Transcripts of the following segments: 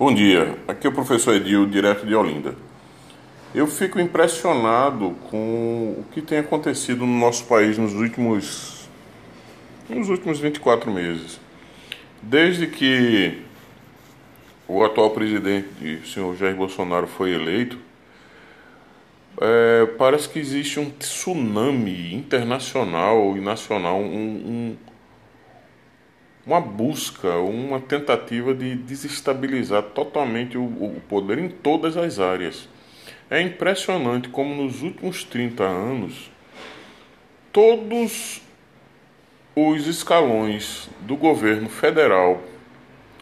Bom dia, aqui é o professor Edil, direto de Olinda. Eu fico impressionado com o que tem acontecido no nosso país nos últimos, nos últimos 24 meses. Desde que o atual presidente, o senhor Jair Bolsonaro, foi eleito, é, parece que existe um tsunami internacional e nacional, um, uma busca, uma tentativa de desestabilizar totalmente o, o poder em todas as áreas. É impressionante como nos últimos 30 anos todos os escalões do governo federal,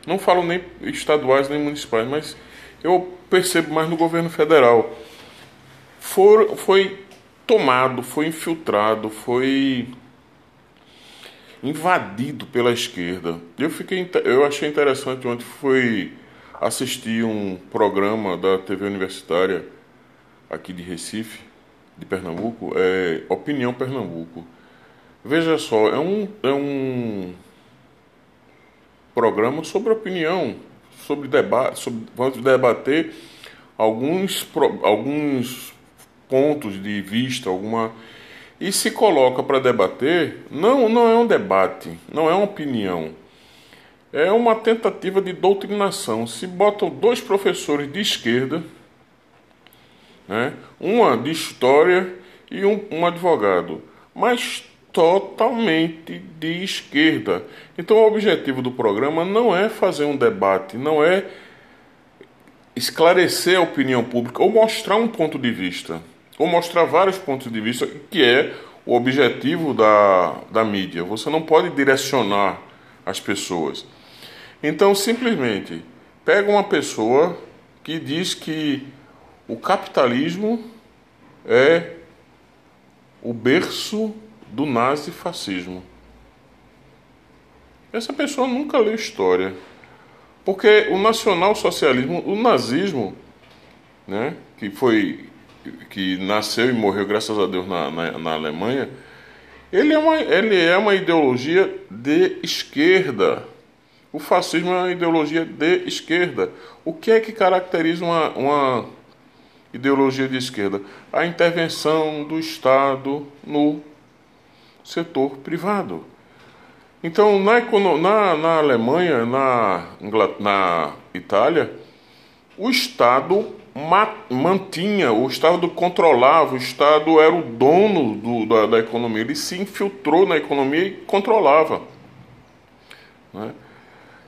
não falo nem estaduais nem municipais, mas eu percebo mais no governo federal, for, foi tomado, foi infiltrado, foi invadido pela esquerda. Eu fiquei, eu achei interessante ontem foi assistir um programa da TV Universitária aqui de Recife, de Pernambuco, é Opinião Pernambuco. Veja só, é um, é um programa sobre opinião, sobre debate, sobre, vamos debater alguns, alguns pontos de vista, alguma e se coloca para debater, não, não é um debate, não é uma opinião. É uma tentativa de doutrinação. Se botam dois professores de esquerda, né, uma de história e um, um advogado, mas totalmente de esquerda. Então o objetivo do programa não é fazer um debate, não é esclarecer a opinião pública ou mostrar um ponto de vista ou mostrar vários pontos de vista, que é o objetivo da, da mídia. Você não pode direcionar as pessoas. Então, simplesmente, pega uma pessoa que diz que o capitalismo é o berço do nazifascismo. Essa pessoa nunca leu história. Porque o nacionalsocialismo, o nazismo, né, que foi que nasceu e morreu, graças a Deus, na, na, na Alemanha, ele é, uma, ele é uma ideologia de esquerda. O fascismo é uma ideologia de esquerda. O que é que caracteriza uma, uma ideologia de esquerda? A intervenção do Estado no setor privado. Então, na, na, na Alemanha, na, na Itália, o Estado mantinha, o Estado controlava, o Estado era o dono do, da, da, economia, ele se infiltrou na economia e controlava. Né?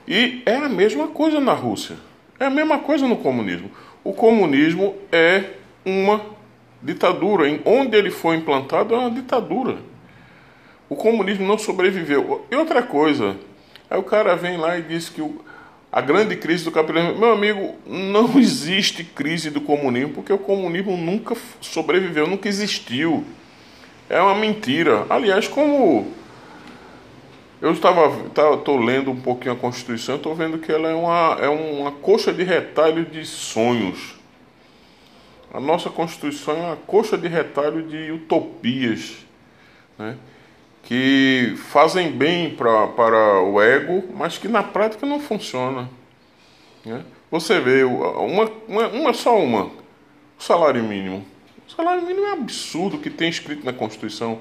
E é a mesma coisa na Rússia, é a mesma coisa no comunismo. O comunismo é uma ditadura, onde ele foi implantado é uma ditadura. O comunismo não sobreviveu. E outra coisa, aí o cara vem lá e diz que o a grande crise do capitalismo. Meu amigo, não existe crise do comunismo, porque o comunismo nunca sobreviveu, nunca existiu. É uma mentira. Aliás, como eu estava estou lendo um pouquinho a Constituição, estou vendo que ela é uma, é uma coxa de retalho de sonhos. A nossa Constituição é uma coxa de retalho de utopias. Né? Que fazem bem pra, para o ego, mas que na prática não funciona. Né? Você vê, uma, uma, uma só uma, o salário mínimo. O salário mínimo é absurdo que tem escrito na Constituição.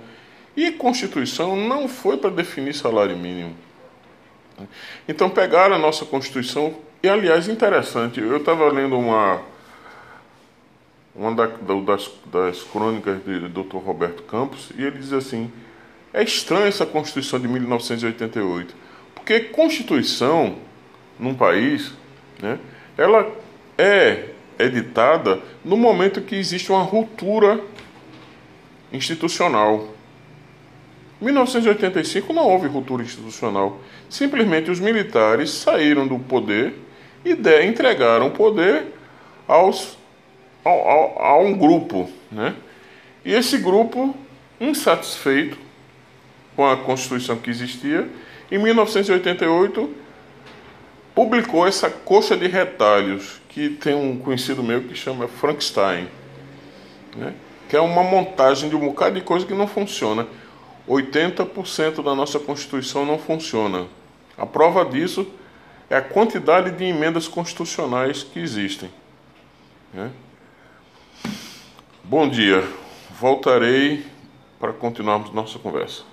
E a Constituição não foi para definir salário mínimo. Então pegaram a nossa Constituição, e aliás, interessante, eu estava lendo uma, uma da, das, das crônicas do Dr. Roberto Campos, e ele diz assim é estranha essa Constituição de 1988, porque Constituição num país, né, ela é editada no momento que existe uma ruptura institucional. Em 1985 não houve ruptura institucional. Simplesmente os militares saíram do poder e de, entregaram o poder aos, ao, ao, a um grupo. Né? E esse grupo, insatisfeito, com a Constituição que existia, em 1988 publicou essa coxa de retalhos que tem um conhecido meu que chama Frankenstein, né? que é uma montagem de um bocado de coisa que não funciona. 80% da nossa Constituição não funciona. A prova disso é a quantidade de emendas constitucionais que existem. Né? Bom dia, voltarei para continuarmos nossa conversa.